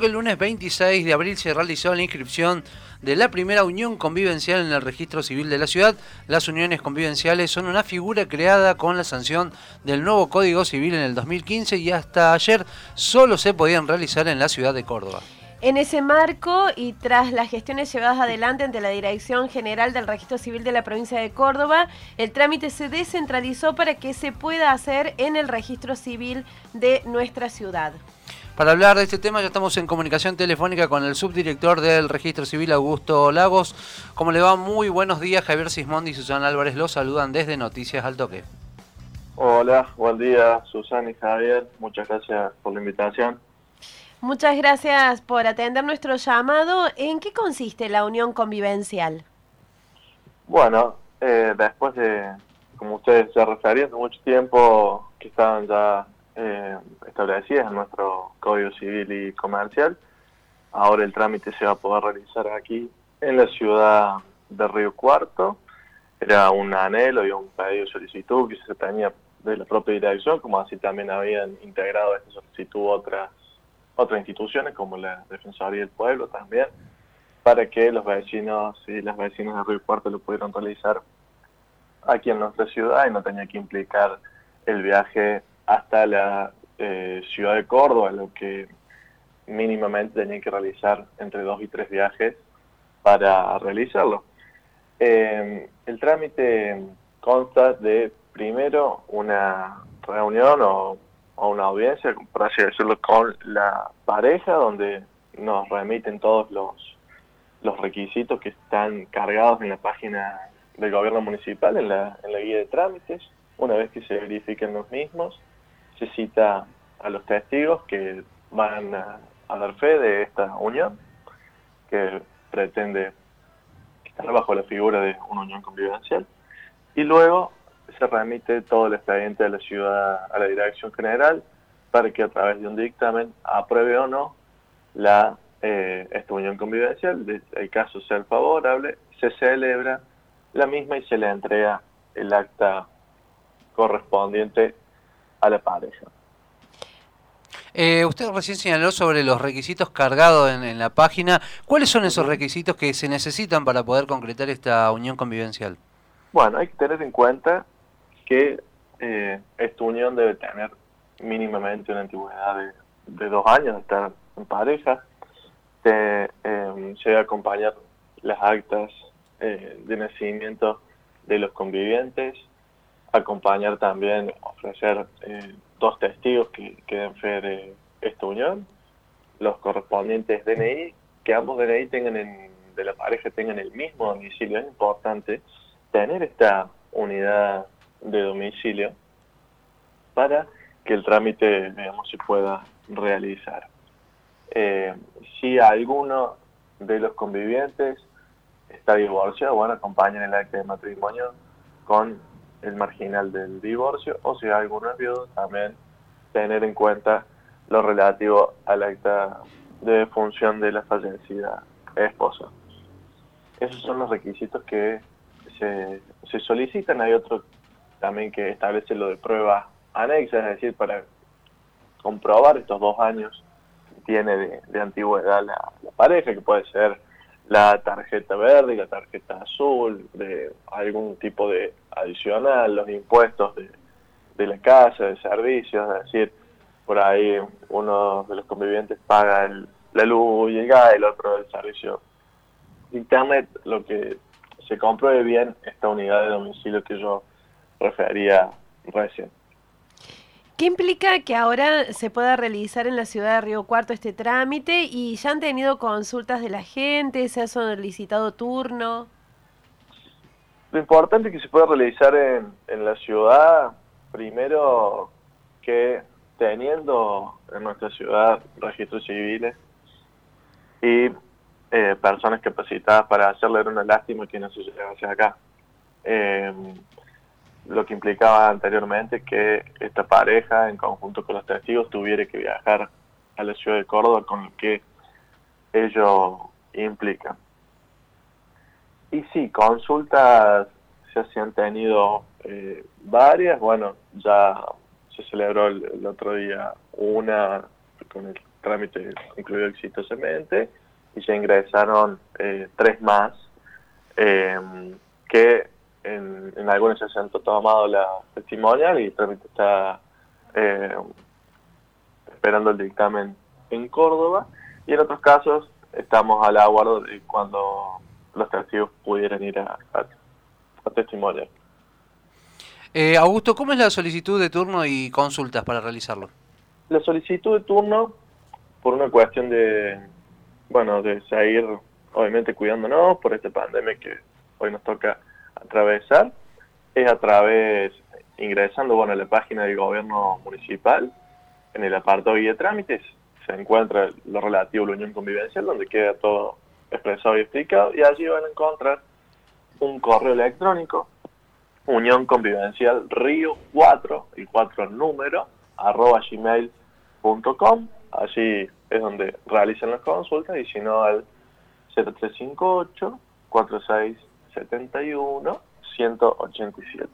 que el lunes 26 de abril se realizó la inscripción de la primera unión convivencial en el registro civil de la ciudad. Las uniones convivenciales son una figura creada con la sanción del nuevo Código Civil en el 2015 y hasta ayer solo se podían realizar en la ciudad de Córdoba. En ese marco y tras las gestiones llevadas adelante ante la Dirección General del Registro Civil de la provincia de Córdoba, el trámite se descentralizó para que se pueda hacer en el registro civil de nuestra ciudad. Para hablar de este tema ya estamos en comunicación telefónica con el subdirector del Registro Civil, Augusto Lagos. ¿Cómo le va? Muy buenos días. Javier Sismondi y Susana Álvarez los saludan desde Noticias al Toque. Hola, buen día Susana y Javier. Muchas gracias por la invitación. Muchas gracias por atender nuestro llamado. ¿En qué consiste la unión convivencial? Bueno, eh, después de, como ustedes se referían, mucho tiempo que estaban ya eh, establecidas en nuestro Código Civil y Comercial. Ahora el trámite se va a poder realizar aquí en la ciudad de Río Cuarto. Era un anhelo y un pedido de solicitud que se tenía de la propia dirección, como así también habían integrado esta solicitud otras, otras instituciones, como la Defensoría del Pueblo también, para que los vecinos y las vecinas de Río Cuarto lo pudieran realizar aquí en nuestra ciudad y no tenía que implicar el viaje hasta la eh, ciudad de Córdoba, lo que mínimamente tenían que realizar entre dos y tres viajes para realizarlo. Eh, el trámite consta de primero una reunión o, una audiencia, por así decirlo, con la pareja, donde nos remiten todos los, los requisitos que están cargados en la página del gobierno municipal, en la, en la guía de trámites. Una vez que se verifiquen los mismos, se cita a los testigos que van a, dar fe de esta unión, que pretende estar bajo la figura de una unión convivencial, y luego se remite todo el expediente de la ciudad a la Dirección General para que a través de un dictamen apruebe o no la eh, esta unión convivencial, de el caso sea favorable, se celebra la misma y se le entrega el acta correspondiente a la pareja. Eh, usted recién señaló sobre los requisitos cargados en, la página. ¿Cuáles son esos requisitos que se necesitan para poder concretar esta unión convivencial? Bueno, hay que tener en cuenta que eh, esta unión debe tener mínimamente una antigüedad de, dos años estar en pareja. Se, eh, debe acompañar las actas eh, de nacimiento de los convivientes, acompañar también, ofrecer eh, dos testigos que, que den fe de esta unión, los correspondientes DNI, que ambos DNI tengan de la pareja tengan el mismo domicilio. Es importante tener esta unidad de domicilio para que el trámite, digamos, se pueda realizar. Eh, si alguno de los convivientes está divorciado, bueno, acompañen el acta de matrimonio con el marginal del divorcio o si alguno es viudo, también tener en cuenta lo relativo al acta de función de la fallecida esposa. Esos son los requisitos que se, se solicitan. Hay otro también que establece lo de prueba anexa, es decir, para comprobar estos dos años que tiene de, antigüedad la pareja, que puede ser la tarjeta verde la tarjeta azul, de algún tipo de adicional, los impuestos de, de la casa, de servicios, es decir, por ahí uno de los convivientes paga el, la luz y el gas, el otro el servicio internet, lo que se compruebe bien esta unidad de domicilio que yo refería recién. ¿Qué implica que ahora se pueda realizar en la ciudad de Río Cuarto este trámite y ya han tenido consultas de la gente, se ha solicitado turno? Lo importante es que se pueda realizar en, en la ciudad, primero que teniendo en nuestra ciudad registros civiles y eh, personas capacitadas para hacerle una lástima que no se acá. Eh, lo que implicaba anteriormente que esta pareja, en conjunto con los testigos, tuviera que viajar a la ciudad de Córdoba con lo que ello implica. Y sí, consultas se han tenido eh, varias, bueno, ya se celebró el, otro día una con el trámite concluyó exitosamente y se ingresaron eh, tres más em, que en, en, algunos se han tomado la testimonial y trámite está eh, esperando el dictamen en Córdoba y en otros casos estamos al aguardo de cuando los testigos pudieran ir a, a, testimoniar. Eh, Augusto, ¿cómo es la solicitud de turno y consultas para realizarlo? La solicitud de turno, por una cuestión de, bueno, de seguir obviamente cuidándonos por esta pandemia que hoy nos toca atravesar, es a través, ingresando bueno, a la página del gobierno municipal, en el apartado de trámites, se encuentra lo relativo a la unión convivencial, donde queda todo expresado y explicado, y allí van a encontrar un correo electrónico, unión convivencial río 4, y 4 número, arroba gmail.com, allí es donde realizan las consultas, y si no al 0358 4671 187.